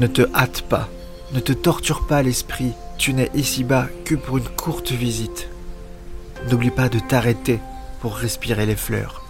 Ne te hâte pas, ne te torture pas l'esprit, tu n'es ici-bas que pour une courte visite. N'oublie pas de t'arrêter pour respirer les fleurs.